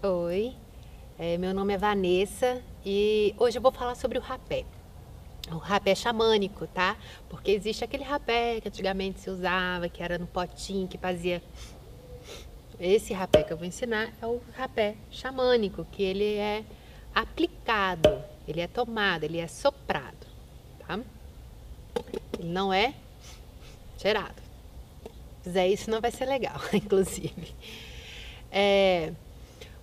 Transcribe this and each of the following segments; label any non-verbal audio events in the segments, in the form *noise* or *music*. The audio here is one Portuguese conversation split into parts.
Oi, é, meu nome é Vanessa e hoje eu vou falar sobre o rapé. O rapé xamânico, tá? Porque existe aquele rapé que antigamente se usava, que era no potinho, que fazia. Esse rapé que eu vou ensinar é o rapé xamânico, que ele é aplicado, ele é tomado, ele é soprado, tá? Ele não é cheirado. Se fizer isso não vai ser legal, *laughs* inclusive. É...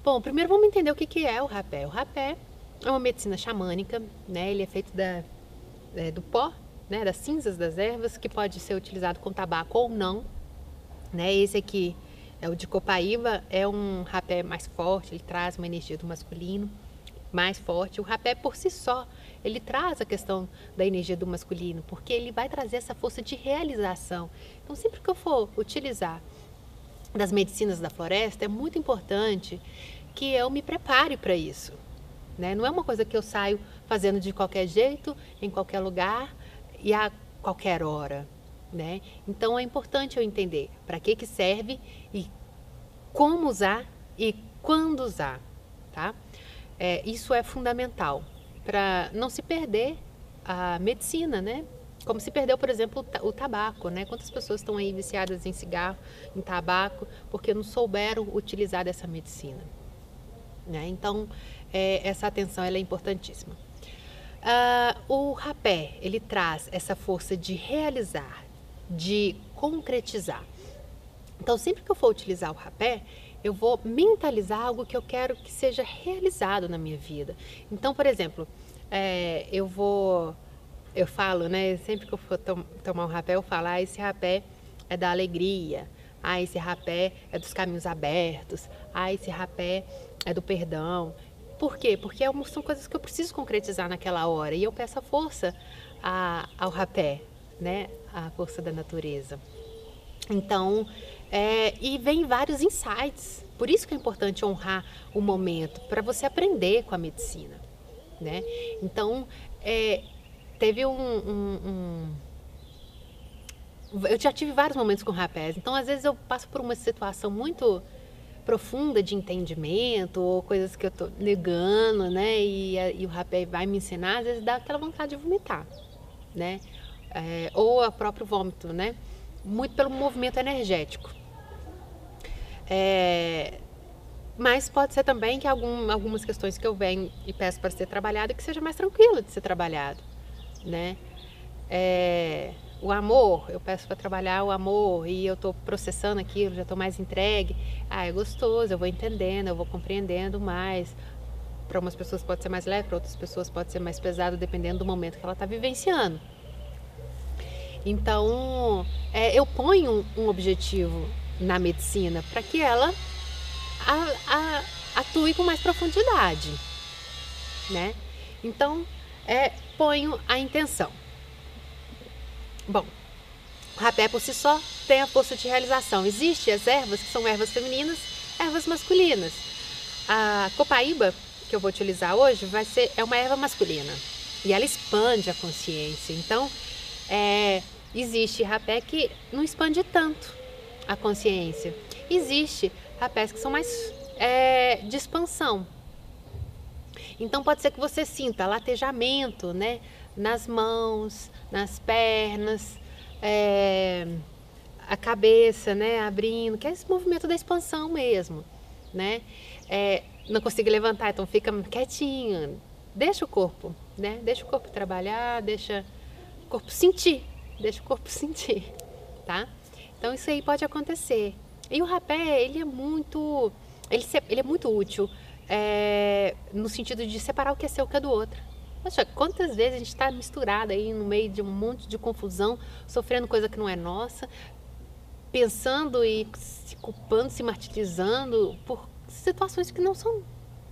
Bom, primeiro vamos entender o que, que é o rapé. O rapé é uma medicina xamânica, né? Ele é feito da, é, do pó, né? Das cinzas das ervas, que pode ser utilizado com tabaco ou não. Né? Esse aqui é o de copaíba, é um rapé mais forte, ele traz uma energia do masculino mais forte. O rapé por si só, ele traz a questão da energia do masculino, porque ele vai trazer essa força de realização. Então, sempre que eu for utilizar das medicinas da floresta, é muito importante que eu me prepare para isso. Né? Não é uma coisa que eu saio fazendo de qualquer jeito, em qualquer lugar e a qualquer hora. Né? Então é importante eu entender para que, que serve e como usar e quando usar. Tá? É, isso é fundamental para não se perder a medicina, né? Como se perdeu, por exemplo, o tabaco, né? Quantas pessoas estão aí viciadas em cigarro, em tabaco, porque não souberam utilizar dessa medicina, né? Então, é, essa atenção é importantíssima. Uh, o rapé, ele traz essa força de realizar, de concretizar. Então, sempre que eu for utilizar o rapé, eu vou mentalizar algo que eu quero que seja realizado na minha vida. Então, por exemplo, é, eu vou, eu falo, né? Sempre que eu for tom, tomar um rapé, eu falo, ah, esse rapé é da alegria, ah, esse rapé é dos caminhos abertos, ah, esse rapé é do perdão. Por quê? Porque é são coisas que eu preciso concretizar naquela hora e eu peço a força a, ao rapé, né? A força da natureza. Então, é, e vem vários insights. Por isso que é importante honrar o momento, para você aprender com a medicina. Né? Então, é, teve um, um, um, Eu já tive vários momentos com rapés, então às vezes eu passo por uma situação muito profunda de entendimento ou coisas que eu tô negando, né? E, e o rapé vai me ensinar, às vezes dá aquela vontade de vomitar, né? É, ou o próprio vômito, né? muito pelo movimento energético. É, mas pode ser também que algum, algumas questões que eu venho e peço para ser trabalhada que seja mais tranquilo de ser trabalhado, né? É, o amor, eu peço para trabalhar o amor e eu estou processando aquilo, já estou mais entregue. Ah, é gostoso, eu vou entendendo, eu vou compreendendo mais. Para umas pessoas pode ser mais leve, para outras pessoas pode ser mais pesado, dependendo do momento que ela está vivenciando. Então, é, eu ponho um objetivo na medicina para que ela a, a, atue com mais profundidade, né? Então, é, ponho a intenção. Bom, o rapé por si só tem a força de realização. Existem as ervas que são ervas femininas, ervas masculinas. A copaíba que eu vou utilizar hoje vai ser é uma erva masculina e ela expande a consciência. Então, é, Existe rapé que não expande tanto a consciência. Existe rapés que são mais é, de expansão. Então pode ser que você sinta latejamento, né? Nas mãos, nas pernas, é, a cabeça, né? Abrindo, que é esse movimento da expansão mesmo, né? É, não consigo levantar, então fica quietinho. Deixa o corpo, né? Deixa o corpo trabalhar, deixa o corpo sentir deixa o corpo *laughs* sentir, tá? Então isso aí pode acontecer. E o rapé, ele é muito, ele, ele é muito útil é, no sentido de separar o que é seu o que é do outro. Poxa, quantas vezes a gente está misturado aí no meio de um monte de confusão, sofrendo coisa que não é nossa, pensando e se culpando, se martirizando por situações que não são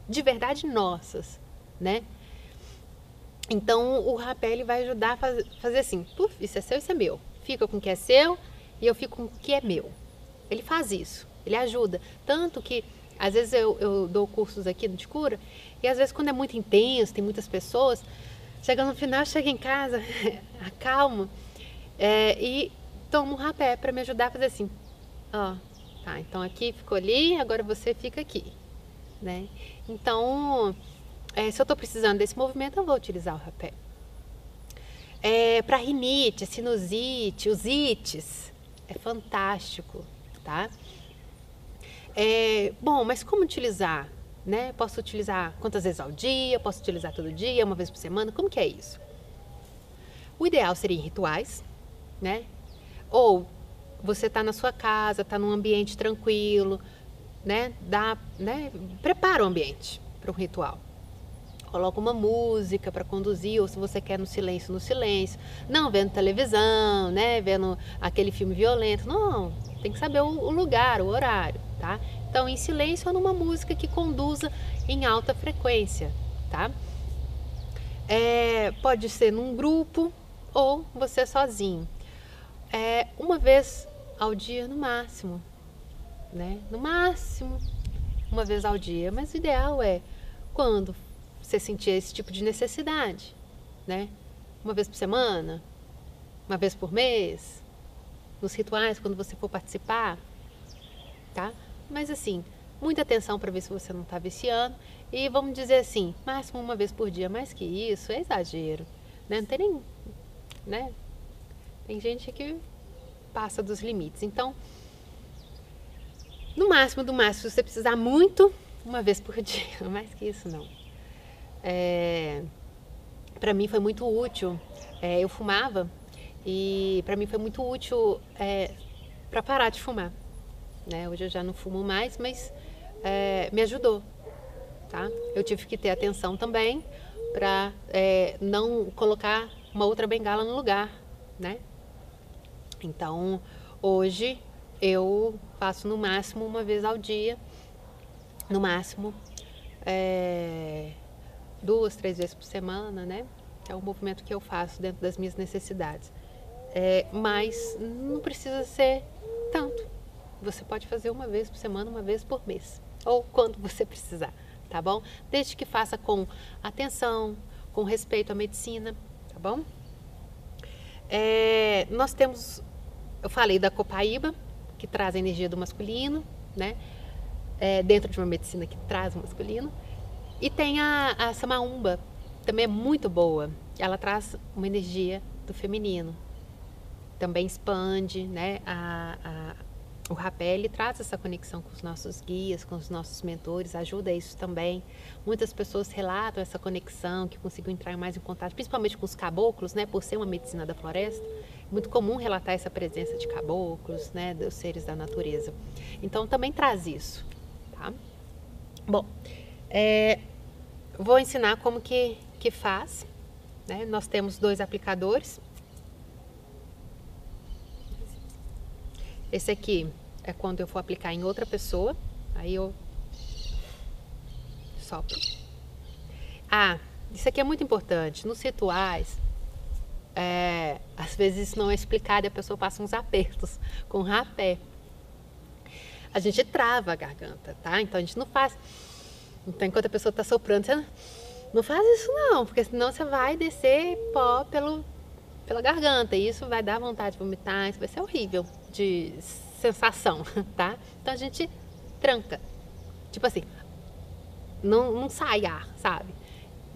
de verdade nossas, né? Então o rapé ele vai ajudar a faz, fazer assim, puf, isso é seu, isso é meu. Fica com o que é seu e eu fico com o que é meu. Ele faz isso, ele ajuda. Tanto que às vezes eu, eu dou cursos aqui de cura e às vezes quando é muito intenso, tem muitas pessoas, chega no final, chega em casa, *laughs* acalmo é, e tomo um rapé para me ajudar a fazer assim. Ó, tá, então aqui ficou ali, agora você fica aqui. né? Então, é, se eu estou precisando desse movimento, eu vou utilizar o rapé. É, para rinite, sinusite, os ites, é fantástico, tá? É, bom, mas como utilizar? Né? Posso utilizar quantas vezes ao dia? Posso utilizar todo dia, uma vez por semana? Como que é isso? O ideal seria em rituais, né? Ou você está na sua casa, está num ambiente tranquilo, né? Dá, né? Prepara o ambiente para um ritual. Coloca uma música para conduzir, ou se você quer no silêncio, no silêncio. Não vendo televisão, né? Vendo aquele filme violento. Não, tem que saber o, lugar, o horário, tá? Então, em silêncio ou numa música que conduza em alta frequência, tá? É, pode ser num grupo ou você sozinho. É, uma vez ao dia no máximo, né? No máximo, uma vez ao dia. Mas o ideal é quando você sentir esse tipo de necessidade, né? Uma vez por semana, uma vez por mês, nos rituais quando você for participar, tá? Mas assim, muita atenção para ver se você não está viciando e vamos dizer assim, máximo uma vez por dia, mais que isso é exagero, né? Não tem nem, né? Tem gente que passa dos limites. Então, no máximo, do máximo, se você precisar muito, uma vez por *laughs* dia, mais que isso não. É, para mim foi muito útil. É, eu fumava e para mim foi muito útil é, para parar de fumar. Né? Hoje eu já não fumo mais, mas é, me ajudou. Tá? Eu tive que ter atenção também para é, não colocar uma outra bengala no lugar, né? Então, hoje eu faço no máximo uma vez ao dia, no máximo é, duas, três vezes por semana, né? É um movimento que eu faço dentro das minhas necessidades. É, mas não precisa ser. Você pode fazer uma vez por semana, uma vez por mês, ou quando você precisar, tá bom? Desde que faça com atenção, com respeito à medicina, tá bom? É, nós temos, eu falei da copaíba, que traz a energia do masculino, né? É, dentro de uma medicina que traz o masculino. E tem a, a também é muito boa. Ela traz uma energia do feminino. Também expande, né? A, o rapé ele traz essa conexão com os nossos guias, com os nossos mentores, ajuda isso também. Muitas pessoas relatam essa conexão, que conseguiu entrar mais em contato, principalmente com os caboclos, né? Por ser uma medicina da floresta muito comum relatar essa presença de caboclos, né, dos seres da natureza. Então também traz isso, tá? Bom, é, vou ensinar como que, que faz. Né? Nós temos dois aplicadores. Esse aqui é quando eu for aplicar em outra pessoa. Aí eu sopro. Ah, isso aqui é muito importante. Nos rituais, é, às vezes isso não é explicado e a pessoa passa uns apertos com rapé. A gente trava a garganta, tá? Então a gente não faz. Então enquanto a pessoa está soprando, você não faz isso não, porque senão você vai descer pó pelo, pela garganta e isso vai dar vontade de vomitar, isso vai ser horrível de sensação, *laughs* tá? Então a gente tranca. Tipo assim, não, não sai ar, sabe?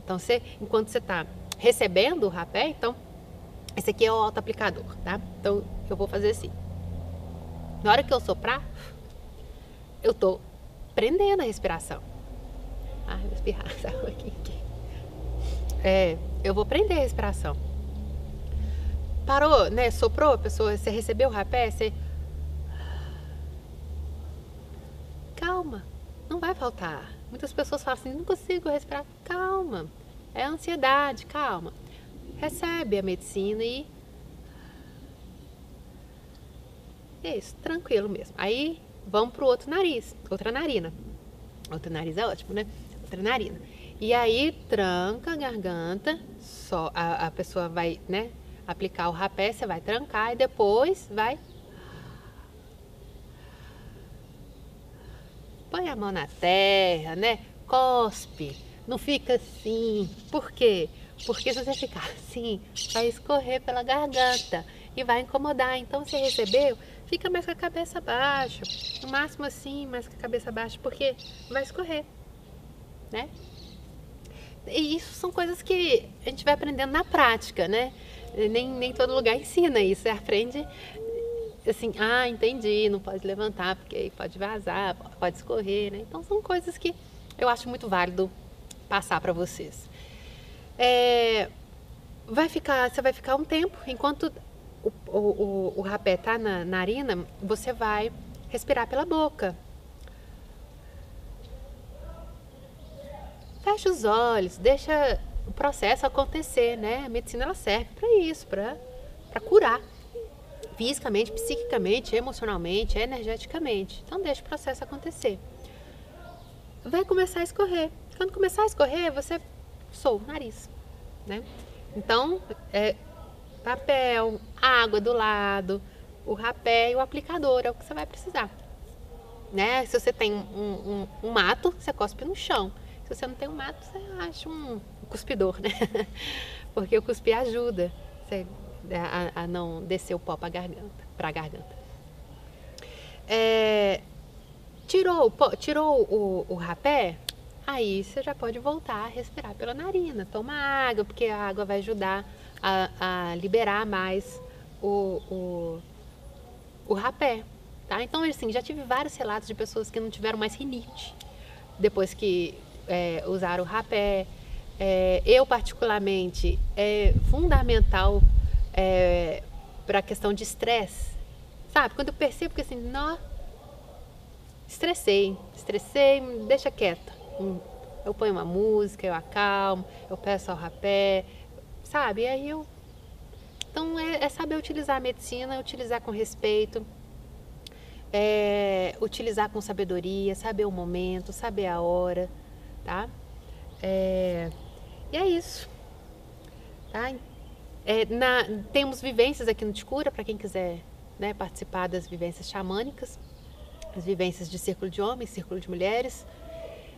Então você, enquanto você está recebendo o rapé, então esse aqui é o auto-aplicador, tá? Então, eu vou fazer assim. Na hora que eu soprar, eu tô prendendo a respiração. Ah, vou espirrar essa aqui, aqui. É, eu vou prender a respiração. Parou, né? Soprou a pessoa, você recebeu o rapé, você... Calma, não vai faltar. Muitas pessoas falam assim, não consigo respirar. Calma, é ansiedade, calma recebe a medicina e é isso, tranquilo mesmo. Aí vamos pro outro nariz, outra narina. Outro nariz é ótimo, né? Outra narina. E aí tranca a garganta, só a, a pessoa vai, né, aplicar o rapé, você vai trancar e depois vai põe a mão na terra, né? Cospe. Não fica assim. Por quê? Porque se você ficar assim, vai escorrer pela garganta e vai incomodar. Então, se recebeu, fica mais com a cabeça baixa. No máximo assim, mais com a cabeça baixa, porque vai escorrer. né? E isso são coisas que a gente vai aprendendo na prática, né? Nem, nem todo lugar ensina isso. Você aprende assim, ah, entendi, não pode levantar porque pode vazar, pode escorrer, né? Então são coisas que eu acho muito válido passar para vocês. É, vai ficar, você vai ficar um tempo, enquanto o, o, o, o rapé tá na narina, você vai respirar pela boca. Fecha os olhos, deixa o processo acontecer, né? A medicina ela serve para isso, para curar fisicamente, psiquicamente, emocionalmente, energeticamente. Então deixa o processo acontecer. Vai começar a escorrer. Quando começar a escorrer, você sou o nariz, né? Então, é papel, água do lado, o rapé e o aplicador é o que você vai precisar. Né? Se você tem um, um, um mato, você cospe no chão. Se você não tem um mato, você acha um cuspidor, né? *laughs* Porque o cuspir ajuda você, a, a, não descer o pó para garganta, para a garganta. É, tirou, tirou o, o rapé, aí você já pode voltar a respirar pela narina. Toma água, porque a água vai ajudar a, a liberar mais o, o, o rapé. Tá? Então, assim, já tive vários relatos de pessoas que não tiveram mais rinite depois que é, usaram o rapé. É, eu, particularmente, é fundamental é, para a questão de estresse. Sabe? Quando eu percebo que assim, não, estressei, estressei, deixa quieta. Hum, eu ponho uma música, eu acalmo, eu peço ao rapé, sabe? E aí eu. Então é, é saber utilizar a medicina, utilizar com respeito, é, utilizar com sabedoria, saber o momento, saber a hora, tá? É, e é isso, tá? É, na, temos vivências aqui no Ticura, para quem quiser né, participar das vivências xamânicas, as vivências de círculo de homens, círculo de mulheres,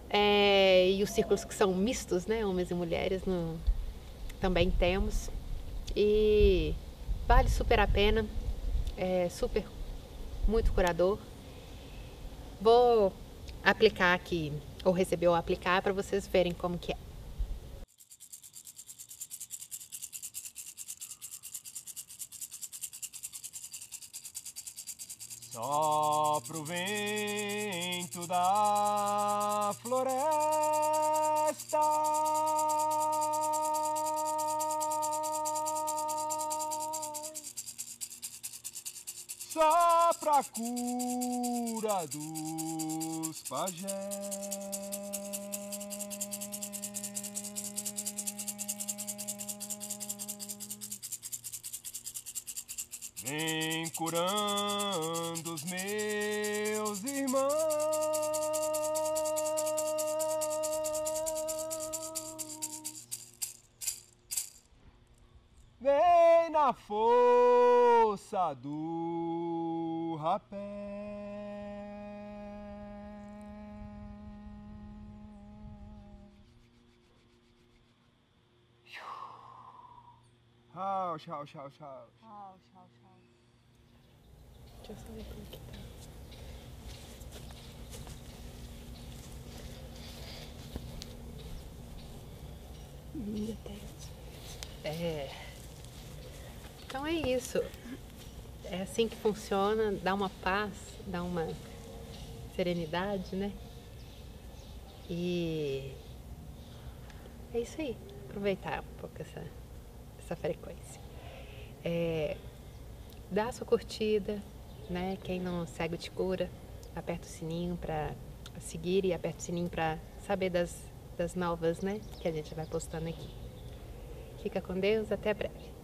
é, e os círculos que são mistos, né, homens e mulheres, no, também temos. E vale super a pena, é super, muito curador. Vou aplicar aqui, ou receber ou aplicar, para vocês verem como que é. Sopra o vento da floresta. Sopra a cura dos pajés. Vem curando os meus irmãos. Vem na força do rapé. Tchau, tchau, tchau, tchau. Tchau, tchau, tchau. Deixa eu como que tá. É. Então é isso. É assim que funciona, dá uma paz, dá uma serenidade, né? E é isso aí. Aproveitar um pouco essa essa frequência. É, dá a sua curtida, né? Quem não segue o Te Cura, aperta o sininho para seguir e aperta o sininho para saber das, das novas, né? Que a gente vai postando aqui. Fica com Deus, até breve.